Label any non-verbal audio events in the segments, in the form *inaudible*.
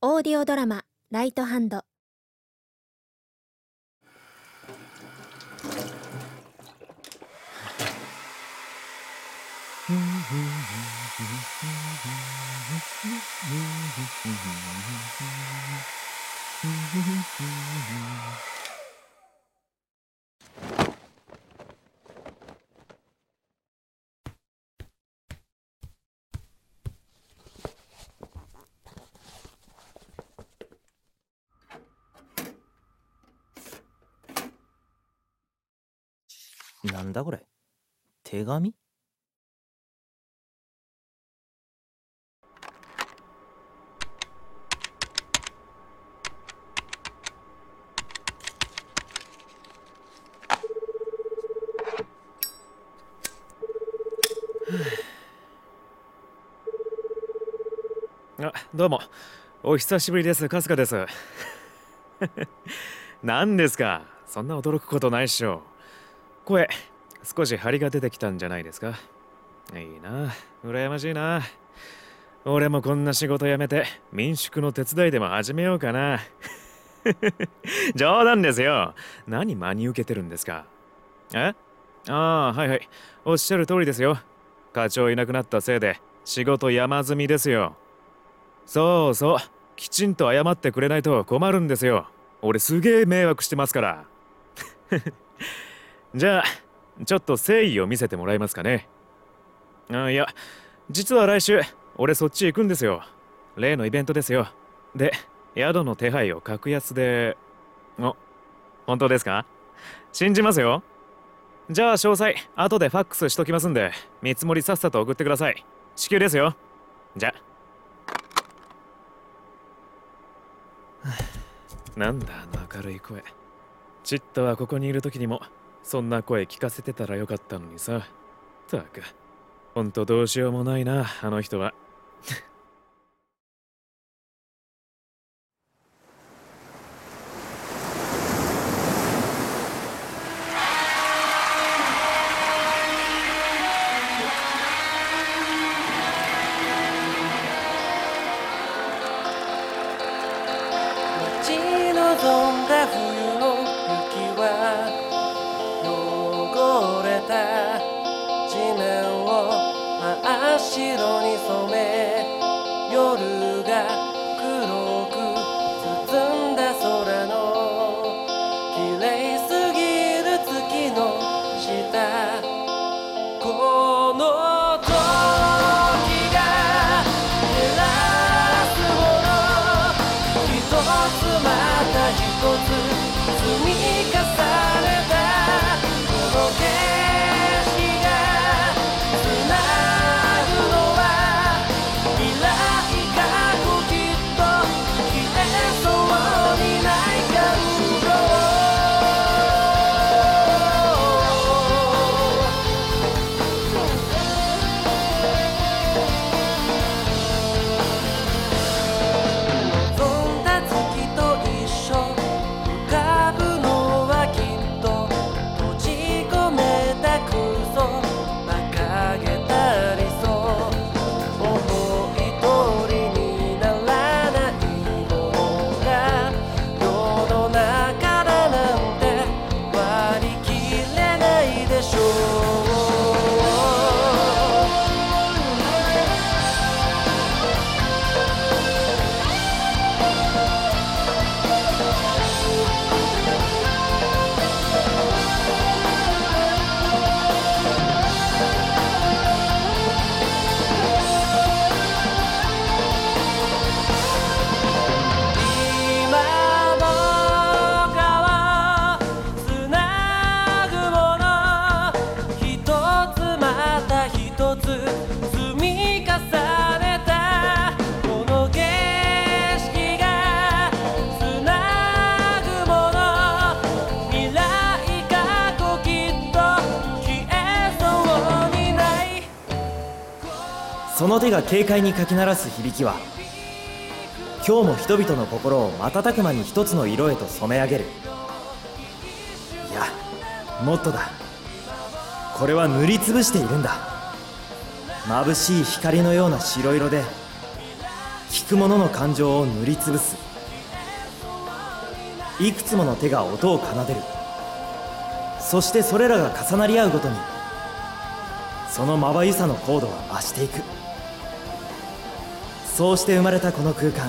オーディオドラマ「ライトハンド」なんだこれ？手紙？*sighs* あどうも。お久しぶりです。春日です。*laughs* 何ですか？そんな驚くことないっしょ。声少し張りが出てきたんじゃないですか？いいな羨ましいな。俺もこんな仕事辞めて民宿の手伝いでも始めようかな。*laughs* 冗談ですよ。何真に受けてるんですか？え？ああはいはい。おっしゃる通りですよ。課長いなくなったせいで仕事山積みですよ。そうそう。きちんと謝ってくれないと困るんですよ。俺すげえ迷惑してますから。*laughs* じゃあちょっと誠意を見せてもらえますかね。あいや実は来週俺そっち行くんですよ。例のイベントですよ。で宿の手配を格安で。お本当ですか？信じますよ。じゃあ詳細後でファックスしときますんで見積もりさっさと送ってください。至急ですよ。じゃ。*sighs* なんだあの明るい声。チットはここにいる時にもそんな声聞かせてたらよかったのにさ。たく。ほんとどうしようもないなあの人は。白に染め夜が黒く包んだ空の綺麗すぎる月の下この時が照らすもの一つまた一つ手が軽快にかき鳴らす響きは今日も人々の心を瞬く間に一つの色へと染め上げる。いやもっとだ。これは塗りつぶしているんだ。眩しい光のような白色で聞く者の感情を塗りつぶす。いくつもの手が音を奏でる。そしてそれらが重なり合うごとにそのまばゆさの高度は増していく。そうして生まれたこの空間。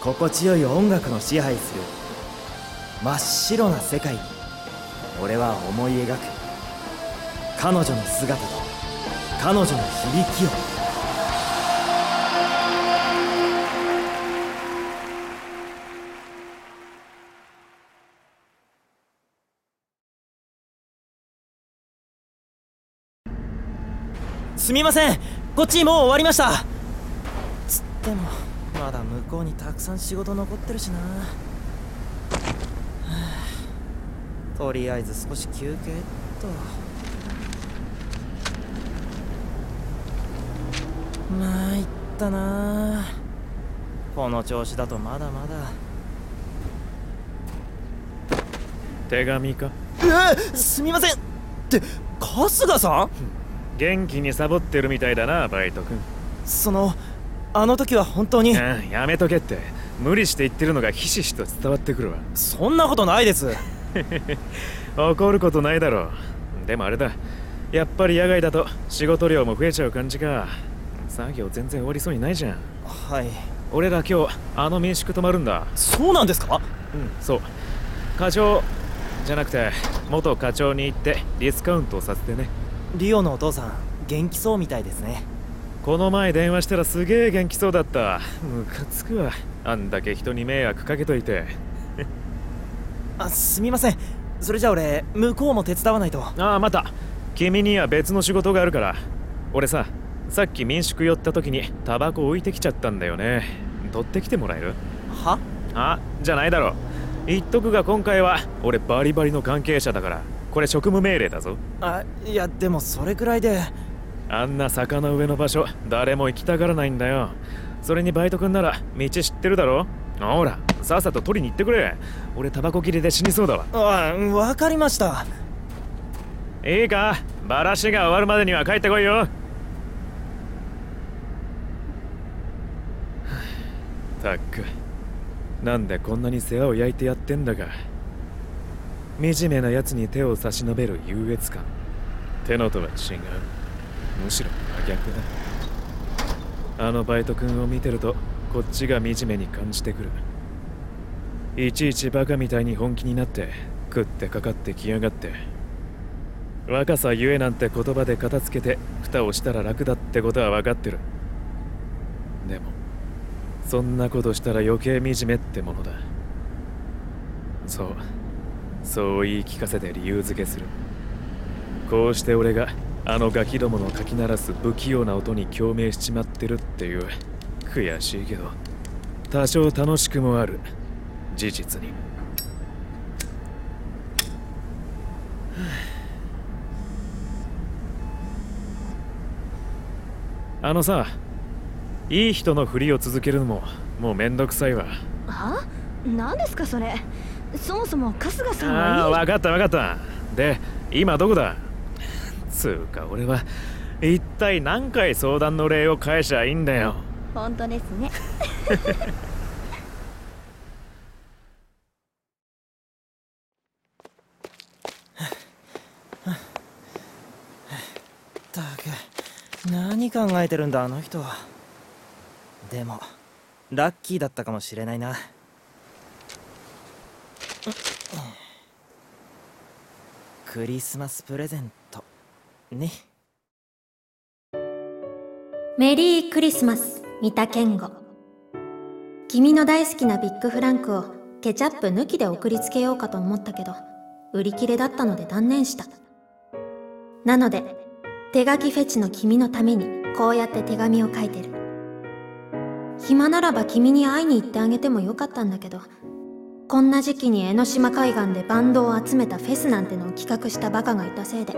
心地よい音楽の支配する真っ白な世界に俺は思い描く。彼女の姿と彼女の響きを。すみません。こっちもう終わりました。つってもまだ向こうにたくさん仕事残ってるしな。は *sighs* あとりあえず少し休憩っと。まあいったな。この調子だとまだまだ。手紙か？えすみません。って春日さん？元気にサボってるみたいだなバイト君そのあの時は本当に。うんやめとけって。無理して言ってるのがひしひしと伝わってくるわ。そんなことないです。*laughs* 怒ることないだろう。でもあれだ。やっぱり野外だと仕事量も増えちゃう感じか。作業全然終わりそうにないじゃん。はい。俺ら今日あの民宿泊まるんだ。そうなんですか？うんそう。課長じゃなくて元課長に行ってディスカウントさせてね。リオのお父さん元気そうみたいですねこの前電話したらすげえ元気そうだった。ムカつくわ。あんだけ人に迷惑かけといて。*laughs* あすみません。それじゃあ俺向こうも手伝わないと。ああまた。君には別の仕事があるから。俺ささっき民宿寄った時にタバコ置いてきちゃったんだよね。取ってきてもらえる？は？あじゃないだろ。言っとくが今回は俺バリバリの関係者だからこれ職務命令だぞ。あいやでもそれくらいであんな坂の上の場所誰も行きたがらないんだよ。それにバイト君なら道知ってるだろ？ほらさっさと取りに行ってくれ。俺タバコ切りで死にそうだわ。あわかりました。いいか？バラシが終わるまでには帰ってこいよ。たっくなんでこんなに世話を焼いてやってんだか。惨めな奴に手を差し伸べる優越感。手のとは違うむしろ真逆だ。あのバイト君を見てるとこっちが惨めに感じてくる。いちいちバカみたいに本気になって食ってかかってきやがって。若さゆえなんて言葉で片付けて蓋をしたら楽だってことは分かってる。でもそんなことしたら余計惨めってものだ。そう。そう言い聞かせて理由付けする。こうして俺があのガキどものかき鳴らす不器用な音に共鳴しちまってるっていう悔しいけど多少楽しくもある事実に。あのさいい人のふりを続けるのももうめんどくさいわ。は？何ですかそれ。そもそも春日さんああはいい分かった分かった。で今どこだ？つうか俺は一体何回相談の礼を返しゃいいんだよ。本当ですね。ったく何考えてるんだあの人は。でもラッキーだったかもしれないな。クリスマスプレゼントね。メリークリスマス三田健吾。君の大好きなビッグフランクをケチャップ抜きで送りつけようかと思ったけど売り切れだったので断念した。なので手書きフェチの君のためにこうやって手紙を書いてる。暇ならば君に会いに行ってあげてもよかったんだけどこんな時期に江ノ島海岸でバンドを集めたフェスなんてのを企画したバカがいたせいで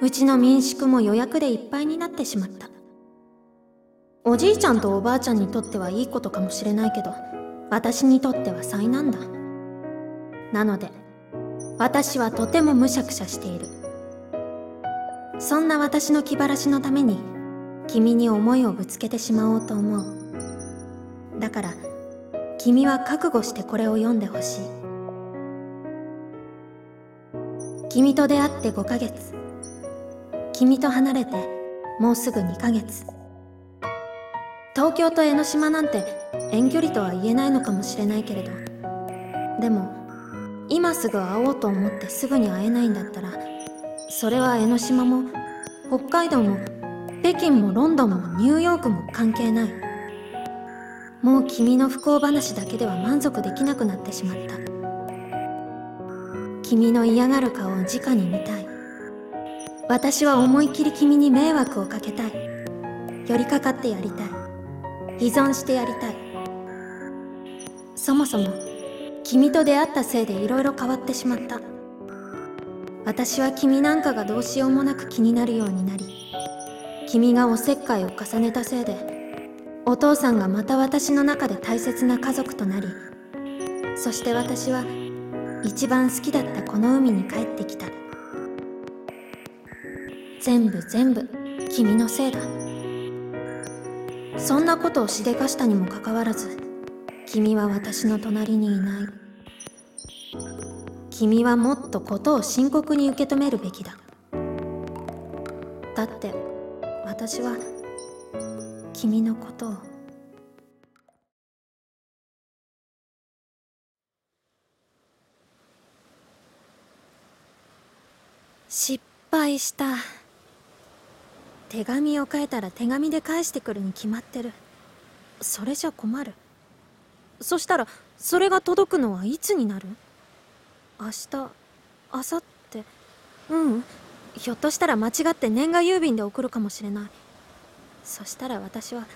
うちの民宿も予約でいっぱいになってしまった。おじいちゃんとおばあちゃんにとってはいいことかもしれないけど私にとっては災難だ。なので私はとてもむしゃくしゃしている。そんな私の気晴らしのために君に思いをぶつけてしまおうと思う。だから君は覚悟してこれを読んでほしい。君と出会って5ヶ月。君と離れてもうすぐ2ヶ月。東京と江ノ島なんて遠距離とは言えないのかもしれないけれど。でも今すぐ会おうと思ってすぐに会えないんだったらそれは江ノ島も北海道も北京もロンドンもニューヨークも関係ない。もう君の不幸話だけでは満足できなくなってしまった。君の嫌がる顔を直に見たい。私は思い切り君に迷惑をかけたい。寄りかかってやりたい。依存してやりたい。そもそも君と出会ったせいで色々変わってしまった。私は君なんかがどうしようもなく気になるようになり君がおせっかいを重ねたせいでお父さんがまた私の中で大切な家族となりそして私は一番好きだったこの海に帰ってきた。全部全部。君のせいだ。そんなことをしでかしたにもかかわらず君は私の隣にいない。君はもっとことを深刻に受け止めるべきだ。だって私は君のことを。失敗した。手紙を書いたら手紙で返してくるに決まってる。それじゃ困る。そしたらそれが届くのはいつになる？明日明後日？うん。ひょっとしたら間違って年賀郵便で送るかもしれない。そしたら私は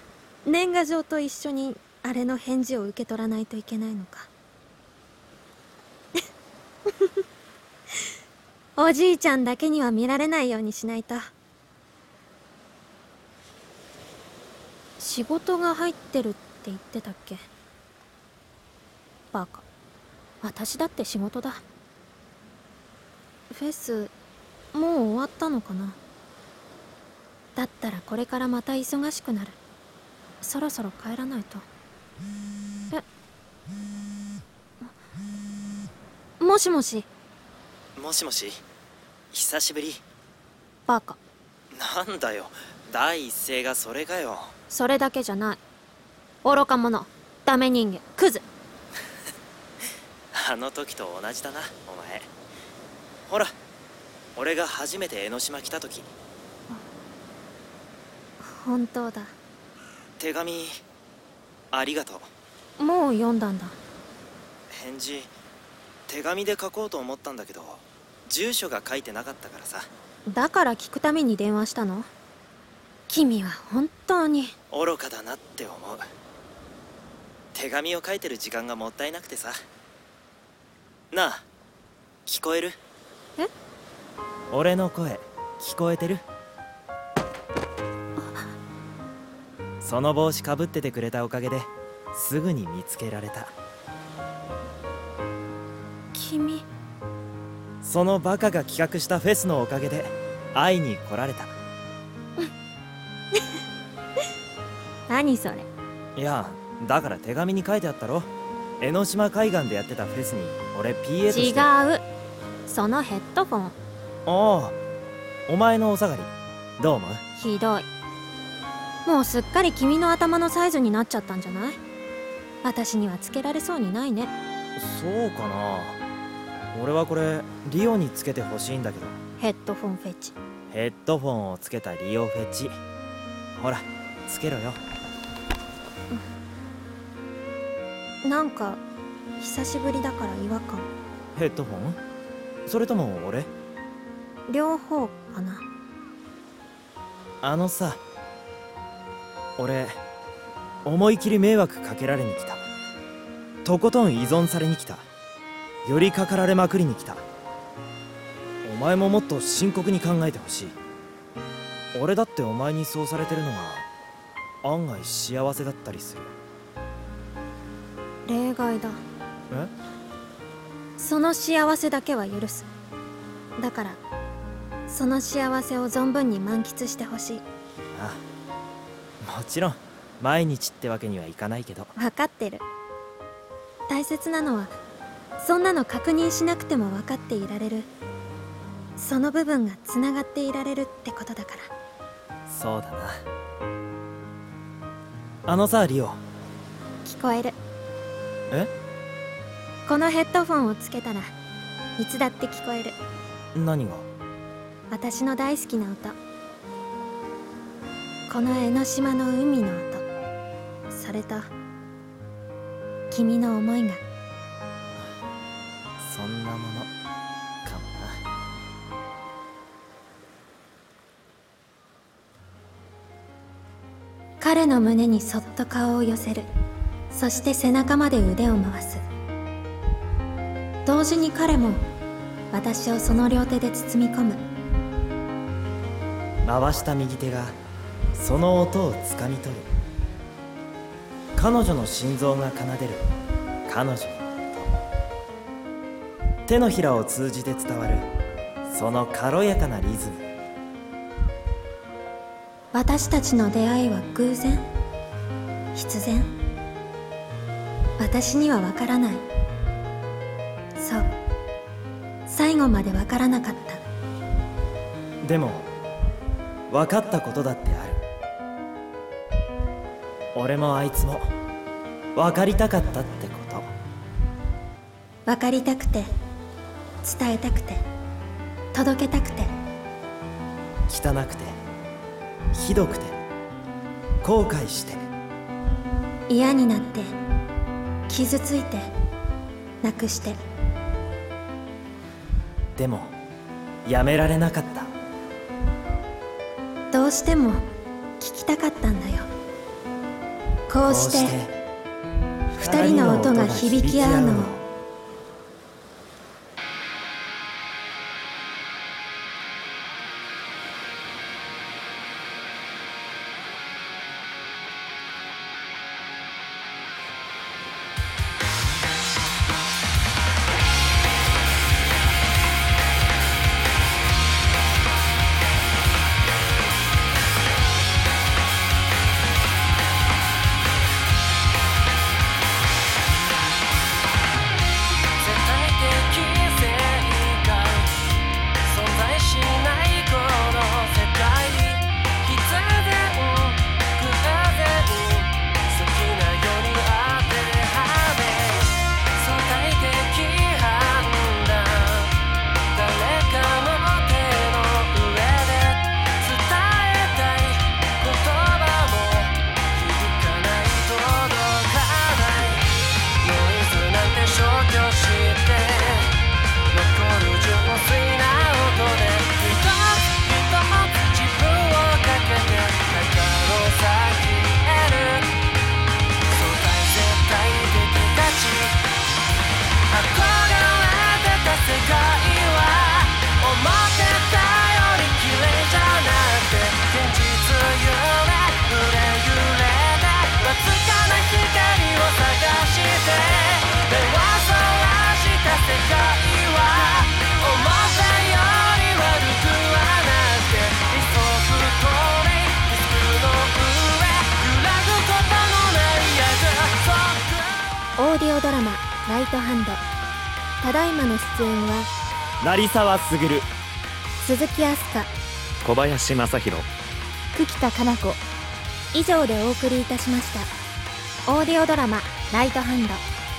年賀状と一緒にあれの返事を受け取らないといけないのか。*laughs* おじいちゃんだけには見られないようにしないと。仕事が入ってるって言ってたっけ？バカ。私だって仕事だ。フェスもう終わったのかな？だったらこれからまた忙しくなる。そろそろ帰らないと。え？もしもし？もしもし？久しぶり。バカ。なんだよ第一声がそれかよ。それだけじゃない。愚か者。ダメ人間。クズ。*laughs* あの時と同じだなお前。ほら俺が初めて江ノ島来た時。本当だ。手紙ありがとう。もう読んだんだ。返事手紙で書こうと思ったんだけど住所が書いてなかったからさ。だから聞くために電話したの？君は本当に。愚かだなって思う。手紙を書いてる時間がもったいなくてさ。なあ聞こえる？え？俺の声聞こえてる？その帽子かぶっててくれたおかげですぐに見つけられた。君。そのバカが企画したフェスのおかげで会いに来られた何それ？いやだから手紙に書いてあったろ。江ノ島海岸でやってたフェスに俺 PA として。違う。そのヘッドフォン。ああお前のお下がり。どう思う？ひどい。もうすっかり君の頭のサイズになっちゃったんじゃない？私にはつけられそうにないね。そうかな。俺はこれリオにつけてほしいんだけど。ヘッドフォンフェチ。ヘッドフォンをつけたリオフェチ。ほらつけろよなんか久しぶりだから違和感。ヘッドフォン？それとも俺？両方かな。あのさ俺思い切り迷惑かけられに来た。とことん依存されに来た。寄りかかられまくりに来た。お前ももっと深刻に考えてほしい。俺だってお前にそうされてるのが案外幸せだったりする例外だ。え？その幸せだけは許す。だからその幸せを存分に満喫してほしい。あもちろん毎日ってわけにはいかないけど。分かってる。大切なのはそんなの確認しなくても分かっていられる。その部分がつながっていられるってことだから。そうだな。あのさリオ。聞こえるえ？このヘッドフォンをつけたらいつだって聞こえる。何が？私の大好きな音。この江ノ島の海の音。それと君の思いが。そんなもの。かもな。彼の胸にそっと顔を寄せるそして背中まで腕を回す。同時に彼も私をその両手で包み込む。回した右手がその音をつかみ取る。彼女の心臓が奏でる。彼女の音。手のひらを通じて伝わる。その軽やかなリズム。私たちの出会いは偶然？必然？私には分からない。そう。最後まで分からなかった。でも分かったことだってある。俺もあいつも分かりたかったってこと。分かりたくて伝えたくて届けたくて。汚くてひどくて後悔して。嫌になって傷ついてなくして。でもやめられなかった。どうしても聞きたかったんだよ。こうして二人の音が響き合うのをイトハンド」ただいまの出演は成沢卓鈴木飛鳥小林正弘久喜田かな子以上でお送りいたしました。オーディオドラマ「ライトハンド」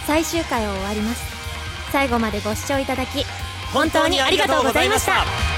最終回を終わります。最後までご視聴いただき本当にありがとうございました